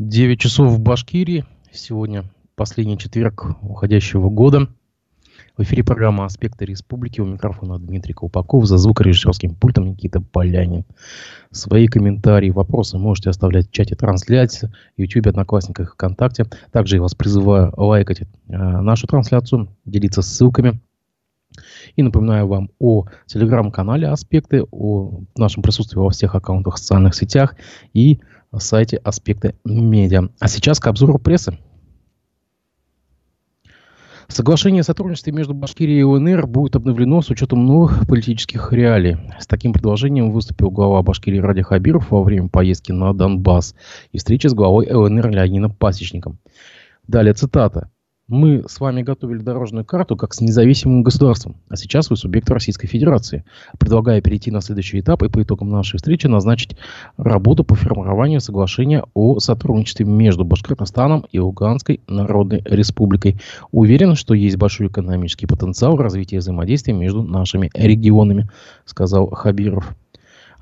9 часов в Башкирии. Сегодня последний четверг уходящего года. В эфире программа «Аспекты республики». У микрофона Дмитрий Колпаков. За звукорежиссерским пультом Никита Полянин. Свои комментарии, вопросы можете оставлять в чате трансляции, YouTube, Одноклассниках, ВКонтакте. Также я вас призываю лайкать э, нашу трансляцию, делиться ссылками. И напоминаю вам о телеграм-канале «Аспекты», о нашем присутствии во всех аккаунтах в социальных сетях и сайте «Аспекты медиа». А сейчас к обзору прессы. Соглашение о сотрудничестве между Башкирией и УНР будет обновлено с учетом новых политических реалий. С таким предложением выступил глава Башкирии Ради Хабиров во время поездки на Донбасс и встречи с главой ЛНР Леонидом Пасечником. Далее цитата мы с вами готовили дорожную карту как с независимым государством, а сейчас вы субъект Российской Федерации. Предлагаю перейти на следующий этап и по итогам нашей встречи назначить работу по формированию соглашения о сотрудничестве между Башкортостаном и Луганской Народной Республикой. Уверен, что есть большой экономический потенциал развития взаимодействия между нашими регионами, сказал Хабиров.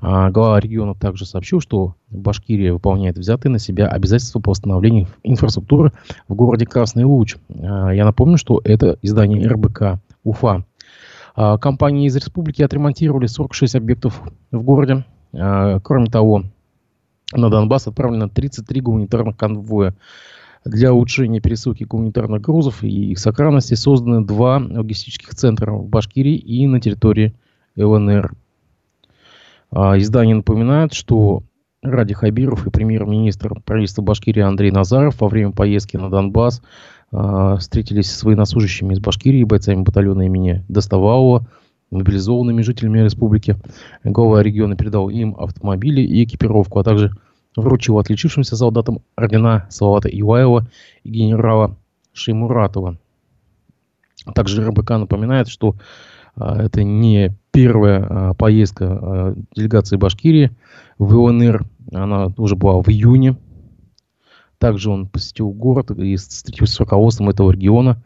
А глава региона также сообщил, что Башкирия выполняет взятые на себя обязательства по восстановлению инфраструктуры в городе Красный Луч. А, я напомню, что это издание РБК Уфа. А, компании из республики отремонтировали 46 объектов в городе. А, кроме того, на Донбасс отправлено 33 гуманитарных конвоя. Для улучшения пересылки гуманитарных грузов и их сохранности созданы два логистических центра в Башкирии и на территории ЛНР. А, издание напоминает, что Ради Хабиров и премьер-министр правительства Башкирии Андрей Назаров во время поездки на Донбасс э, встретились с военнослужащими из Башкирии, бойцами батальона имени Доставалова, мобилизованными жителями республики. Глава региона передал им автомобили и экипировку, а также вручил отличившимся солдатам ордена Салавата Иваева и генерала Шеймуратова. Также РБК напоминает, что а, это не первая а, поездка а, делегации Башкирии в ЛНР. Она уже была в июне. Также он посетил город и встретился с руководством этого региона.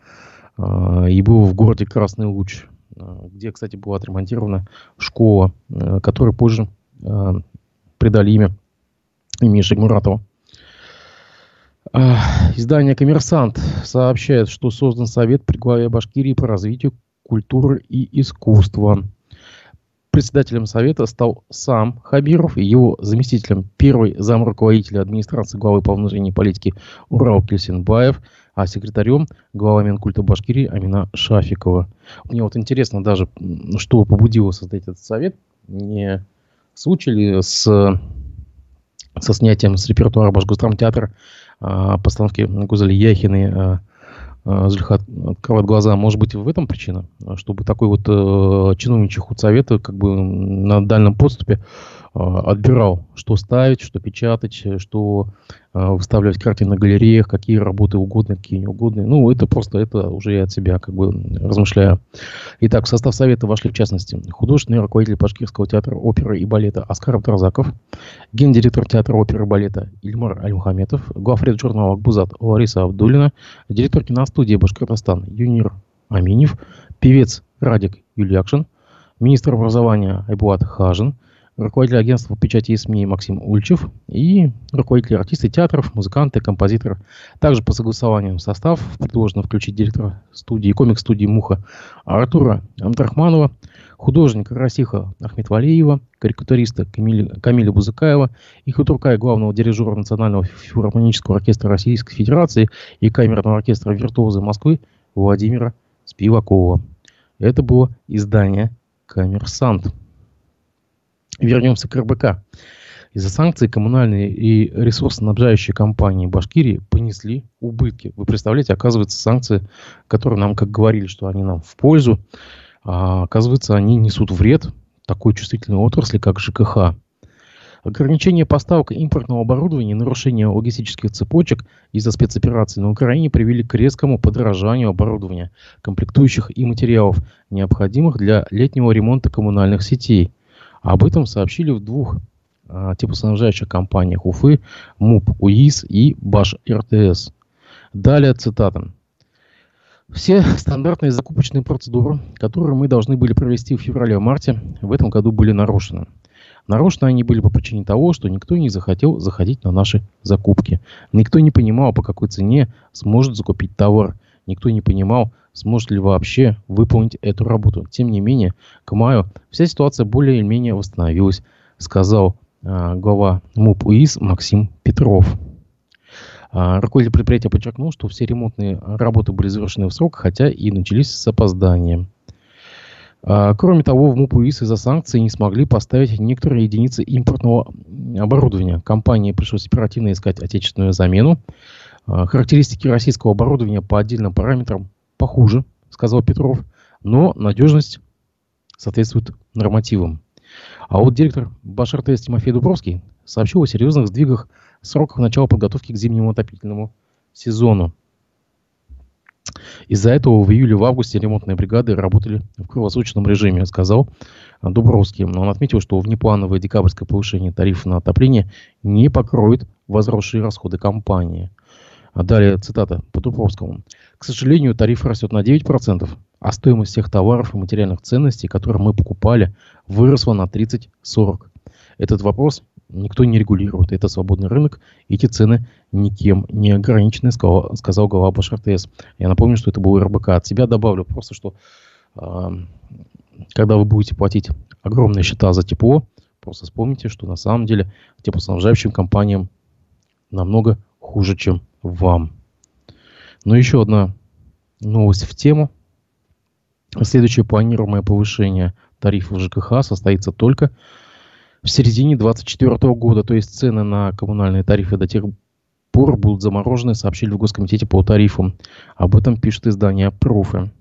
И был в городе Красный Луч, где, кстати, была отремонтирована школа, которой позже придали имя имени Шагмуратова. Издание «Коммерсант» сообщает, что создан Совет при главе Башкирии по развитию культуры и искусства. Председателем Совета стал сам Хабиров его заместителем первый зам руководителя администрации главы по внутренней политике Урал Кельсинбаев, а секретарем глава Минкульта Башкирии Амина Шафикова. Мне вот интересно даже, что побудило создать этот совет. Не случай с, со снятием с репертуара Башгосдрамтеатра а, постановки Гузали Яхиной а, Зульха открывает глаза. Может быть, в этом причина? Чтобы такой вот э, чиновничий худсовет как бы на дальнем подступе э, отбирал, что ставить, что печатать, что э, выставлять картины на галереях, какие работы угодны, какие неугодные. Ну, это просто, это уже я от себя как бы размышляю. Итак, в состав совета вошли, в частности, художественный руководитель Башкирского театра оперы и балета Аскар Тарзаков, гендиректор театра оперы и балета Ильмар Альмухаметов, главред журнала «Акбузат» Лариса Абдулина, директор киностудии Башкортостан Юнир Аминев, певец Радик Юльякшин, министр образования Айбуат Хажин – руководитель агентства печати и СМИ Максим Ульчев и руководители артисты театров, музыканты, композиторы. Также по согласованию состав предложено включить директора студии, комик-студии «Муха» Артура Амдрахманова, художника Расиха Ахметвалеева, карикатуриста Камиля, Камиля Бузыкаева и худрука и главного дирижера Национального филармонического оркестра Российской Федерации и камерного оркестра «Виртуозы Москвы» Владимира Спивакова. Это было издание «Коммерсант». Вернемся к РБК. Из-за санкций коммунальные и ресурсоснабжающие компании Башкирии понесли убытки. Вы представляете, оказывается, санкции, которые нам, как говорили, что они нам в пользу, а, оказывается, они несут вред такой чувствительной отрасли, как ЖКХ. Ограничение поставок импортного оборудования и нарушение логистических цепочек из-за спецоперации на Украине привели к резкому подорожанию оборудования, комплектующих и материалов, необходимых для летнего ремонта коммунальных сетей – об этом сообщили в двух а, теплоснабжающих компаниях Уфы, МУП УИС и Баш РТС. Далее цитата. Все стандартные закупочные процедуры, которые мы должны были провести в феврале-марте, в этом году были нарушены. Нарочно они были по причине того, что никто не захотел заходить на наши закупки. Никто не понимал, по какой цене сможет закупить товар. Никто не понимал, сможет ли вообще выполнить эту работу. Тем не менее, к маю вся ситуация более-менее восстановилась, сказал э, глава МУП УИС Максим Петров. А, руководитель предприятия подчеркнул, что все ремонтные работы были завершены в срок, хотя и начались с опозданием. А, кроме того, в МУП ИС из-за санкций не смогли поставить некоторые единицы импортного оборудования. Компании пришлось оперативно искать отечественную замену. Характеристики российского оборудования по отдельным параметрам похуже, сказал Петров, но надежность соответствует нормативам. А вот директор Башар-ТС Тимофей Дубровский сообщил о серьезных сдвигах сроках начала подготовки к зимнему отопительному сезону. Из-за этого в июле в августе ремонтные бригады работали в круглосуточном режиме, сказал Дубровский. Он отметил, что внеплановое декабрьское повышение тарифа на отопление не покроет возросшие расходы компании. А далее цитата по Дубровскому. К сожалению, тариф растет на 9%, а стоимость всех товаров и материальных ценностей, которые мы покупали, выросла на 30-40%. Этот вопрос никто не регулирует. Это свободный рынок, эти цены никем не ограничены, сказал, сказал глава БашРТС. Я напомню, что это был РБК. От себя добавлю просто, что э, когда вы будете платить огромные счета за тепло, просто вспомните, что на самом деле теплоснабжающим компаниям намного хуже, чем вам. Но еще одна новость в тему. Следующее планируемое повышение тарифов ЖКХ состоится только в середине 2024 года, то есть цены на коммунальные тарифы до тех пор будут заморожены, сообщили в Госкомитете по тарифам. Об этом пишет издание «Пруфы».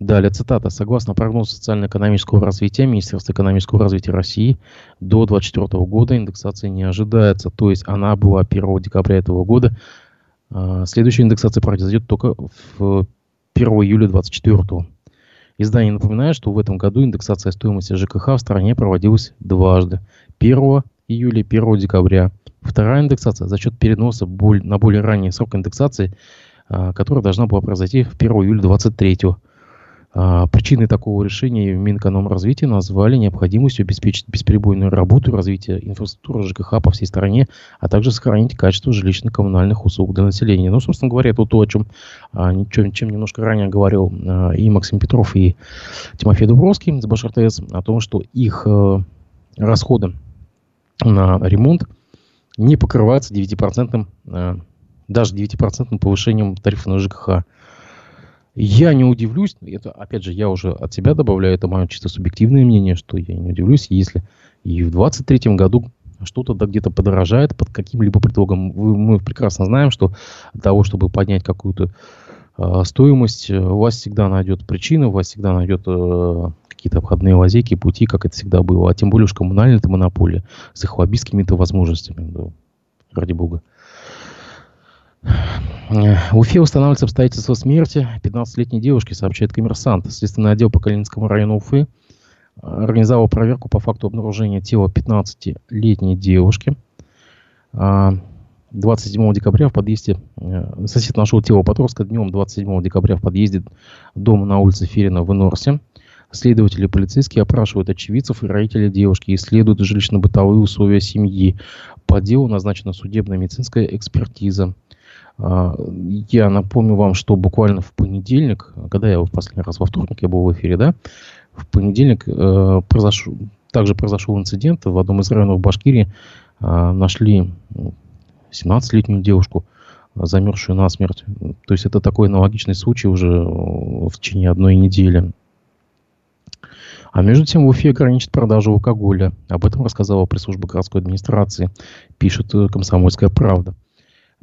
Далее цитата. Согласно прогнозу социально-экономического развития Министерства экономического развития России, до 2024 года индексация не ожидается. То есть она была 1 декабря этого года. А, следующая индексация произойдет только в 1 июля 2024. Издание напоминает, что в этом году индексация стоимости ЖКХ в стране проводилась дважды. 1 июля и 1 декабря. Вторая индексация за счет переноса на более ранний срок индексации, а, которая должна была произойти в 1 июля 2023 а, причиной такого решения Минэкономразвития назвали необходимостью обеспечить бесперебойную работу и развитие инфраструктуры ЖКХ по всей стране, а также сохранить качество жилищно-коммунальных услуг для населения. Ну, собственно говоря, это то, о чем, а, чем, чем немножко ранее говорил а, и Максим Петров, и Тимофей Дубровский с БашРТС, о том, что их расходы на ремонт не покрываются 9%, даже 9% повышением тарифа на ЖКХ. Я не удивлюсь, это, опять же, я уже от себя добавляю, это мое чисто субъективное мнение, что я не удивлюсь, если и в 2023 году что-то да где-то подорожает под каким-либо предлогом. Мы прекрасно знаем, что для того, чтобы поднять какую-то э, стоимость, у вас всегда найдет причина, у вас всегда найдет э, какие-то обходные лазейки, пути, как это всегда было. А тем более уж коммунальная это монополия с их лоббистскими-то возможностями, да, ради бога. В Уфе устанавливается обстоятельства смерти 15-летней девушки, сообщает коммерсант. Следственный отдел по Калининскому району Уфы организовал проверку по факту обнаружения тела 15-летней девушки. 27 а, декабря в подъезде, э, сосед нашел тело подростка днем 27 декабря в подъезде дома на улице Ферина в Инорсе. Следователи полицейские опрашивают очевидцев и родителей девушки, исследуют жилищно-бытовые условия семьи. По делу назначена судебная медицинская экспертиза. А, я напомню вам, что буквально в понедельник, когда я в последний раз во вторник я был в эфире, да, в понедельник э, произошел, также произошел инцидент в одном из районов Башкирии. Э, нашли 17-летнюю девушку, замерзшую насмерть. То есть это такой аналогичный случай уже в течение одной недели. А между тем в Уфе ограничит продажу алкоголя. Об этом рассказала пресс-служба городской администрации, пишет э, «Комсомольская правда».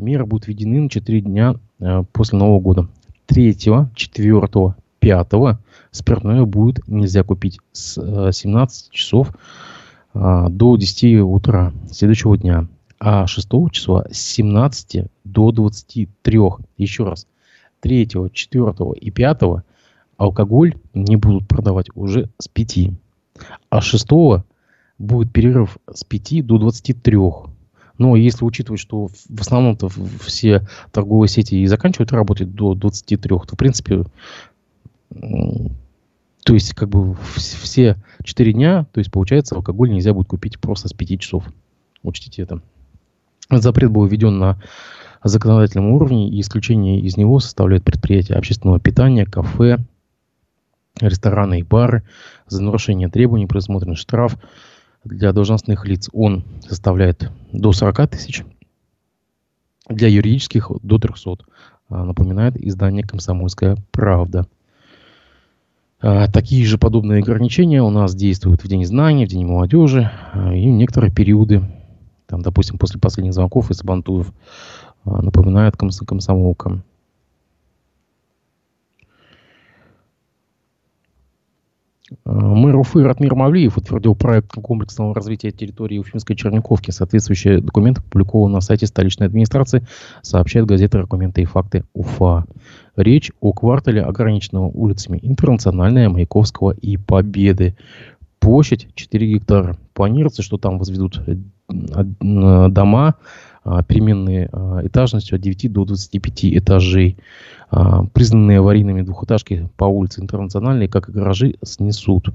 Меры будут введены на 4 дня э, после Нового года. 3, 4, 5 спиртное будет нельзя купить с э, 17 часов э, до 10 утра следующего дня. А 6 числа с 17 до 23. Еще раз. 3, 4 и 5 алкоголь не будут продавать уже с 5. А 6 будет перерыв с 5 до 23. Но если учитывать, что в основном-то все торговые сети и заканчивают работать до 23, то, в принципе, То есть, как бы все 4 дня, то есть, получается, алкоголь нельзя будет купить просто с 5 часов. Учтите это. Запрет был введен на законодательном уровне, и исключение из него составляют предприятия общественного питания, кафе, рестораны и бары. За нарушение требований предусмотрен штраф для должностных лиц. Он составляет до 40 тысяч, для юридических до 300. А, напоминает издание «Комсомольская правда». А, такие же подобные ограничения у нас действуют в День знаний, в День молодежи а, и некоторые периоды, там, допустим, после последних звонков из Бантуев, напоминает комсомолка. Мэр Уфы Ратмир Мавлиев утвердил проект комплексного развития территории Уфимской Черниковки. Соответствующие документы опубликованы на сайте столичной администрации, сообщает газета «Аргументы и факты УФА». Речь о квартале, ограниченного улицами Интернациональная, Маяковского и Победы. Площадь 4 гектара. Планируется, что там возведут э, дома, а, переменные а, этажностью от 9 до 25 этажей. А, признанные аварийными двухэтажки по улице Интернациональной, как и гаражи, снесут.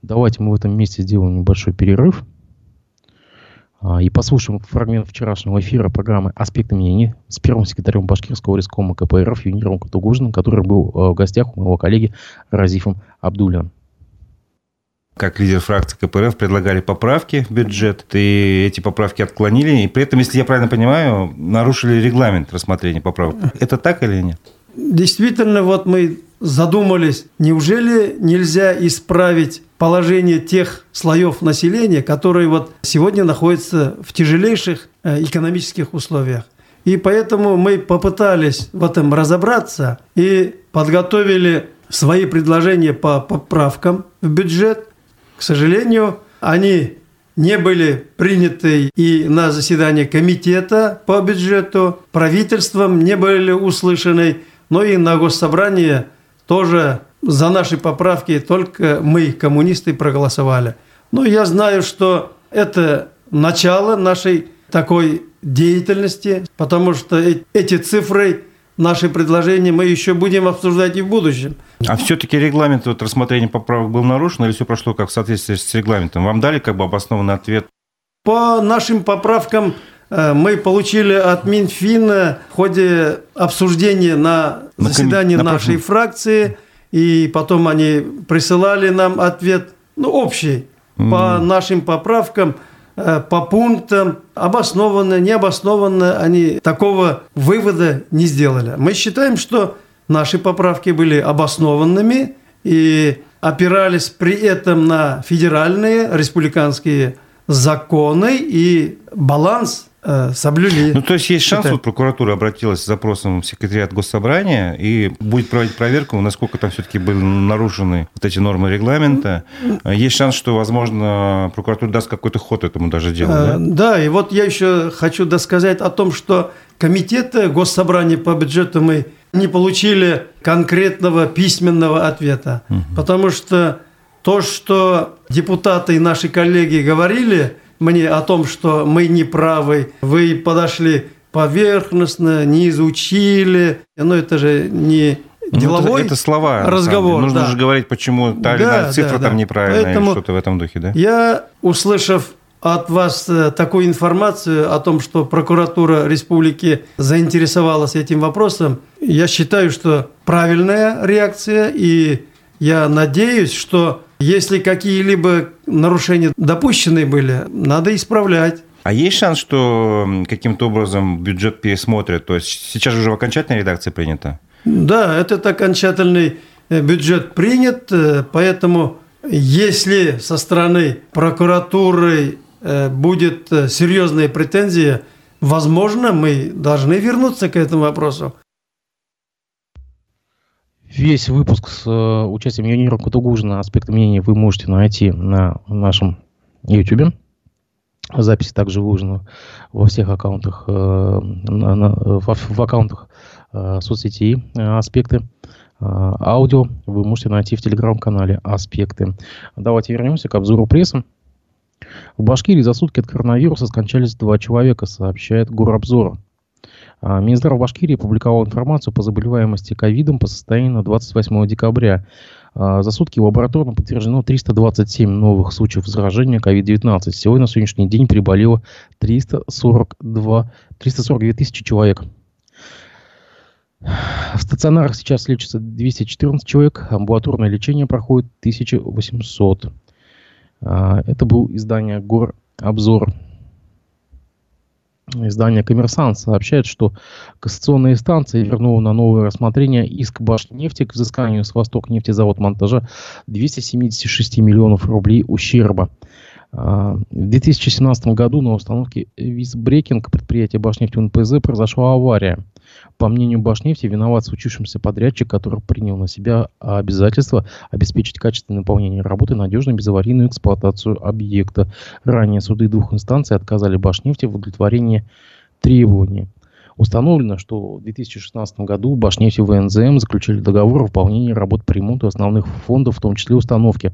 Давайте мы в этом месте сделаем небольшой перерыв и послушаем фрагмент вчерашнего эфира программы «Аспекты мнений» с первым секретарем Башкирского рискома КПРФ Юниром Катугужиным, который был в гостях у моего коллеги Разифом Абдулином как лидер фракции КПРФ предлагали поправки в бюджет, и эти поправки отклонили, и при этом, если я правильно понимаю, нарушили регламент рассмотрения поправок. Это так или нет? Действительно, вот мы задумались, неужели нельзя исправить положение тех слоев населения, которые вот сегодня находятся в тяжелейших э, экономических условиях. И поэтому мы попытались в этом разобраться и подготовили свои предложения по поправкам в бюджет. К сожалению, они не были приняты и на заседании комитета по бюджету, правительством не были услышаны, но и на госсобрании тоже за наши поправки только мы, коммунисты, проголосовали. Но я знаю, что это начало нашей такой деятельности, потому что эти цифры наши предложения мы еще будем обсуждать и в будущем. А все-таки регламент вот, рассмотрения поправок был нарушен или все прошло как в соответствии с регламентом? Вам дали как бы обоснованный ответ? По нашим поправкам э, мы получили от Минфина в ходе обсуждения на, на заседании на нашей прошлом... фракции, и потом они присылали нам ответ, ну, общий, mm. по нашим поправкам – по пунктам, обоснованно, необоснованно, они такого вывода не сделали. Мы считаем, что наши поправки были обоснованными и опирались при этом на федеральные, республиканские законы и баланс Э, соблюли. Ну, то есть есть шанс, вот прокуратура обратилась с запросом в секретариат госсобрания и будет проводить проверку, насколько там все-таки были нарушены вот эти нормы регламента. Есть шанс, что, возможно, прокуратура даст какой-то ход этому даже делу, да? Э, да, и вот я еще хочу досказать о том, что комитеты госсобрания по бюджету мы не получили конкретного письменного ответа, угу. потому что то, что депутаты и наши коллеги говорили – мне о том, что мы не правы, вы подошли поверхностно, не изучили. Но это же не ну, деловой это, это слова, разговор. Нужно да. же говорить, почему та или да, иная цифра да, там да. неправильная Поэтому или что-то в этом духе, да? Я, услышав от вас э, такую информацию о том, что прокуратура республики заинтересовалась этим вопросом, я считаю, что правильная реакция, и я надеюсь, что если какие-либо нарушения допущены были, надо исправлять. А есть шанс, что каким-то образом бюджет пересмотрят? То есть сейчас уже в окончательной редакции принято? Да, этот окончательный э, бюджет принят, э, поэтому если со стороны прокуратуры э, будет серьезные претензии, возможно, мы должны вернуться к этому вопросу. Весь выпуск с э, участием Юнира Кутугужина «Аспекты мнений» вы можете найти на нашем YouTube. Запись также выложена во всех аккаунтах, э, на, на, в, в аккаунтах э, соцсетей э, «Аспекты». Э, аудио вы можете найти в телеграм-канале «Аспекты». Давайте вернемся к обзору прессы. В Башкирии за сутки от коронавируса скончались два человека, сообщает Горобзор. А, Минздрав Башкирии опубликовал информацию по заболеваемости ковидом по состоянию на 28 декабря. А, за сутки лабораторно подтверждено 327 новых случаев заражения COVID-19. Сегодня на сегодняшний день приболело 342, 342 тысячи человек. В стационарах сейчас лечится 214 человек, амбулаторное лечение проходит 1800. А, это был издание «Гор Обзор». Издание «Коммерсант» сообщает, что кассационная инстанция вернула на новое рассмотрение иск Башнефти к взысканию с Восток нефтезавод монтажа 276 миллионов рублей ущерба. В 2017 году на установке Визбрекинг предприятия Башнефти НПЗ произошла авария. По мнению Башнефти, виноват случившимся подрядчик, который принял на себя обязательство обеспечить качественное выполнение работы и надежную безаварийную эксплуатацию объекта. Ранее суды двух инстанций отказали Башнефти в удовлетворении требований. Установлено, что в 2016 году Башнефть и ВНЗМ заключили договор о выполнении работ по ремонту основных фондов, в том числе установки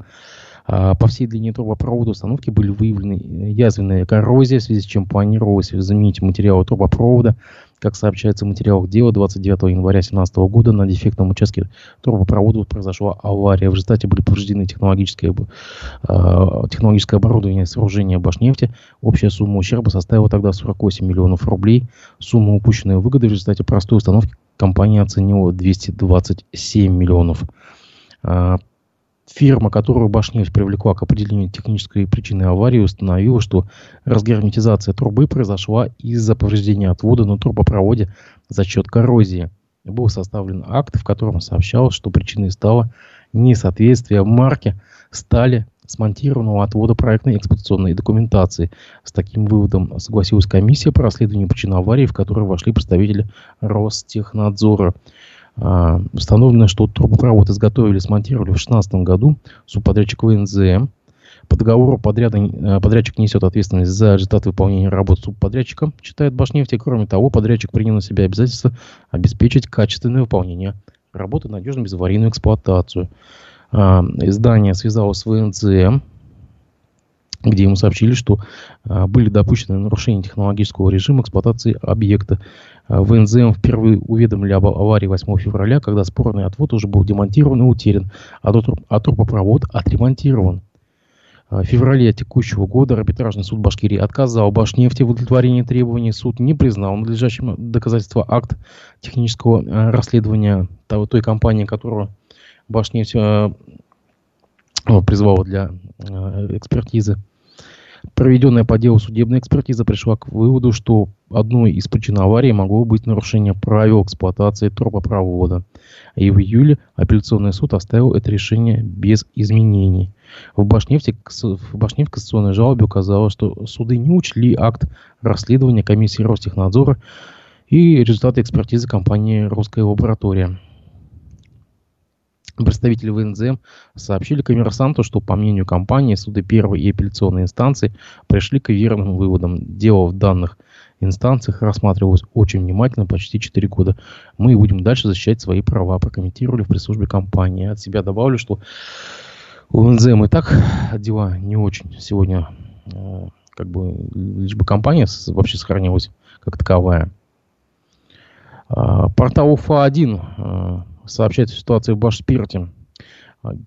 по всей длине трубопровода установки были выявлены э, язвенная коррозия, в связи с чем планировалось заменить материалы трубопровода. Как сообщается в материалах дела, 29 января 2017 года на дефектном участке трубопровода произошла авария. В результате были повреждены технологическое, э, технологическое оборудование сооружения Башнефти. Общая сумма ущерба составила тогда 48 миллионов рублей. Сумма упущенной выгоды в результате простой установки компания оценила 227 миллионов. Фирма, которую Башнефть привлекла к определению технической причины аварии, установила, что разгерметизация трубы произошла из-за повреждения отвода на трубопроводе за счет коррозии. Был составлен акт, в котором сообщалось, что причиной стало несоответствие марки стали смонтированного отвода проектной эксплуатационной документации. С таким выводом согласилась комиссия по расследованию причин аварии, в которую вошли представители Ростехнадзора. А, установлено, что трубопровод изготовили, смонтировали в 2016 году субподрядчик ВНЗМ. По договору подряда, э, подрядчик несет ответственность за результат выполнения работ субподрядчика, считает Башнефть. Кроме того, подрядчик принял на себя обязательство обеспечить качественное выполнение работы, надежную безаварийную эксплуатацию. А, издание связалось с ВНЗМ, где ему сообщили, что а, были допущены нарушения технологического режима эксплуатации объекта. А, ВНЗМ впервые уведомили об аварии 8 февраля, когда спорный отвод уже был демонтирован и утерян, а, труп, а трубопровод отремонтирован. А, в феврале текущего года арбитражный суд Башкирии отказал Башнефти в удовлетворении требований. Суд не признал надлежащим доказательства акт технического а, расследования той, той компании, которую Башнефть призвала для экспертизы. Проведенная по делу судебная экспертиза пришла к выводу, что одной из причин аварии могло быть нарушение правил эксплуатации трубопровода. И в июле апелляционный суд оставил это решение без изменений. В Башнефти, в Башнефть кассационной жалобе указала, что суды не учли акт расследования комиссии Ростехнадзора и результаты экспертизы компании «Русская лаборатория». Представители ВНЗМ сообщили коммерсанту, что, по мнению компании, суды первой и апелляционной инстанции пришли к верным выводам. Дело в данных инстанциях рассматривалось очень внимательно почти 4 года. Мы будем дальше защищать свои права, прокомментировали в пресс-службе компании. От себя добавлю, что у ВНЗМ и так дела не очень сегодня, э, как бы, лишь бы компания вообще сохранилась как таковая. А, портал УФА-1 сообщает о ситуации в Башспирте.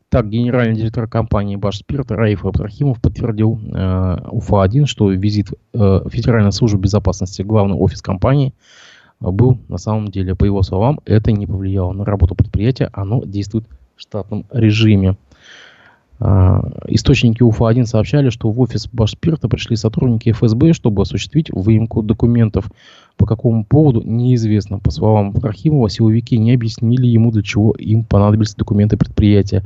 Так, генеральный директор компании Башспирт Раиф Абдрахимов подтвердил э, УФА-1, что визит э, Федеральной службы безопасности, главный офис компании, э, был на самом деле, по его словам, это не повлияло на работу предприятия, оно действует в штатном режиме. Э, источники УФА-1 сообщали, что в офис Башспирта пришли сотрудники ФСБ, чтобы осуществить выемку документов по какому поводу, неизвестно. По словам Рахимова, силовики не объяснили ему, для чего им понадобились документы предприятия.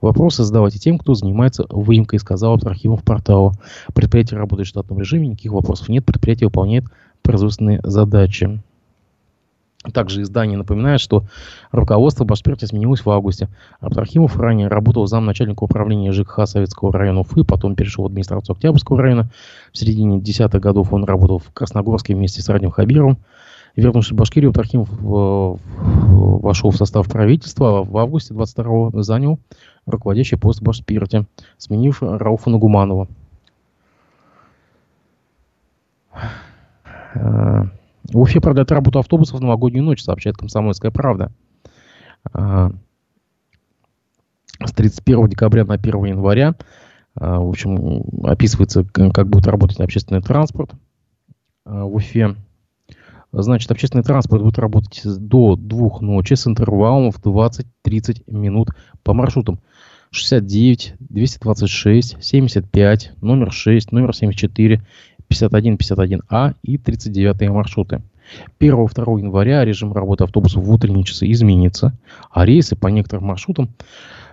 Вопросы задавайте тем, кто занимается выемкой, сказал Абдрахимов порталу. Предприятие работает в штатном режиме, никаких вопросов нет, предприятие выполняет производственные задачи. Также издание напоминает, что руководство Башперти сменилось в августе. Абдрахимов ранее работал замначальника управления ЖКХ Советского района Уфы, потом перешел в администрацию Октябрьского района. В середине десятых годов он работал в Красногорске вместе с Радием Хабировым. Вернувшись в Башкирию, Абдрахимов вошел в состав правительства, а в августе 22-го занял руководящий пост в Башпирте, сменив Рауфа Нагуманова. В Уфе продлят работу автобусов в новогоднюю ночь, сообщает «Комсомольская правда». А, с 31 декабря на 1 января, а, в общем, описывается, как будет работать общественный транспорт а, в Уфе. Значит, общественный транспорт будет работать до двух ночи с интервалом в 20-30 минут по маршрутам 69, 226, 75, номер 6, номер 74, 51, 51А и 39 маршруты. 1-2 января режим работы автобусов в утренние часы изменится, а рейсы по некоторым маршрутам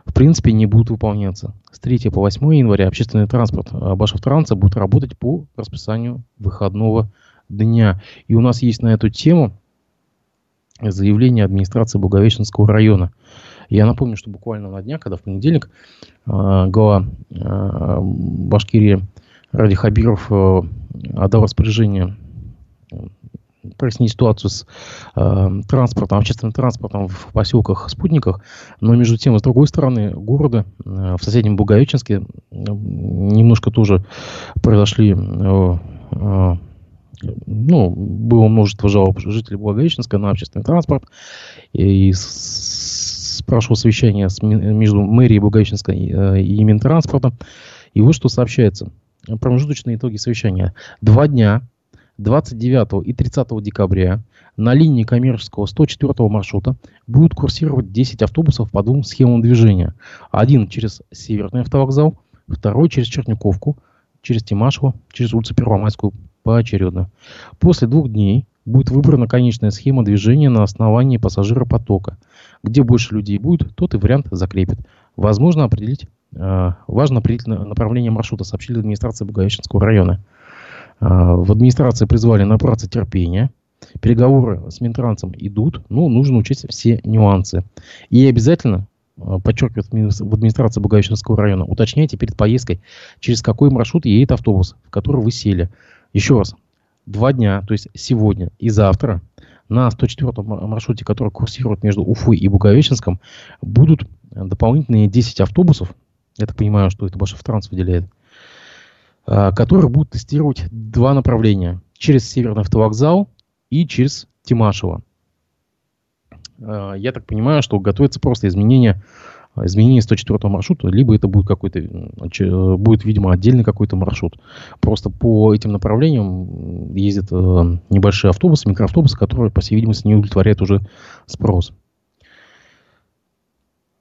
в принципе не будут выполняться. С 3 по 8 января общественный транспорт Башавтранса будет работать по расписанию выходного дня. И у нас есть на эту тему заявление администрации Благовещенского района. Я напомню, что буквально на днях, когда в понедельник э, глава э, Башкирии Ради Хабиров э, отдал распоряжение прояснить ситуацию с э, транспортом, общественным транспортом в поселках, спутниках. Но между тем, с другой стороны города, э, в соседнем Бугаевичинске, э, немножко тоже произошли э, э, ну, было множество жалоб жителей Благовещенска на общественный транспорт. И, и с, прошло совещание с, между мэрией Благовещенска и, э, и Минтранспортом. И вот что сообщается. Промежуточные итоги совещания. Два дня 29 и 30 декабря на линии коммерческого 104 маршрута будут курсировать 10 автобусов по двум схемам движения. Один через Северный автовокзал, второй через Черняковку, через Тимашево, через улицу Первомайскую поочередно. После двух дней будет выбрана конечная схема движения на основании пассажиропотока. Где больше людей будет, тот и вариант закрепит. Возможно определить, важно определить направление маршрута, сообщили администрация Благовещенского района. Э, в администрации призвали набраться терпения. Переговоры с Минтрансом идут, но нужно учесть все нюансы. И обязательно э, подчеркивает в администрации Благовещенского района, уточняйте перед поездкой, через какой маршрут едет автобус, в который вы сели. Еще раз, два дня, то есть сегодня и завтра, на 104 маршруте, который курсирует между Уфой и Буговеченском, будут дополнительные 10 автобусов, я так понимаю, что это Башев-Транс выделяет, а, которые будут тестировать два направления. Через Северный автовокзал и через Тимашево. А, я так понимаю, что готовится просто изменение изменение 104 маршрута, либо это будет какой-то, будет, видимо, отдельный какой-то маршрут. Просто по этим направлениям ездят э, небольшие автобусы, микроавтобусы, которые, по всей видимости, не удовлетворяют уже спрос.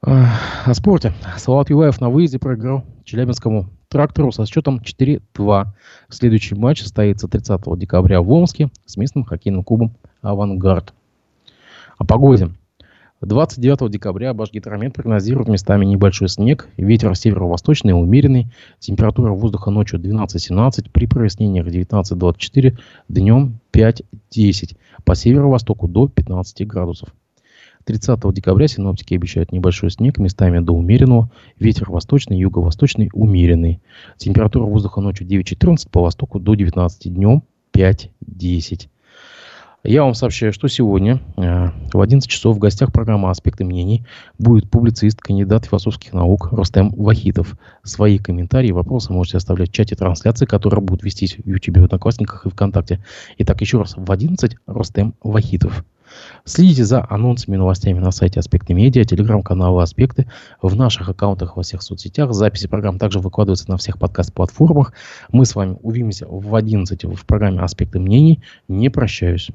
О спорте. Салат Юлаев на выезде проиграл Челябинскому трактору со счетом 4-2. Следующий матч состоится 30 декабря в Омске с местным хоккейным клубом «Авангард». О погоде. 29 декабря Башгидромет прогнозирует местами небольшой снег, ветер северо-восточный умеренный, температура воздуха ночью 12-17, при прояснениях 19-24, днем 5-10, по северо-востоку до 15 градусов. 30 декабря синоптики обещают небольшой снег, местами до умеренного, ветер восточный, юго-восточный умеренный. Температура воздуха ночью 9-14, по востоку до 19, днем 5-10. Я вам сообщаю, что сегодня э, в 11 часов в гостях программы «Аспекты мнений» будет публицист, кандидат философских наук Рустем Вахитов. Свои комментарии и вопросы можете оставлять в чате трансляции, которая будет вестись в YouTube, в Одноклассниках и ВКонтакте. Итак, еще раз, в 11 Рустем Вахитов. Следите за анонсами и новостями на сайте Аспекты Медиа, телеграм-канала Аспекты, в наших аккаунтах во всех соцсетях. Записи программ также выкладываются на всех подкаст-платформах. Мы с вами увидимся в 11 в программе Аспекты мнений. Не прощаюсь.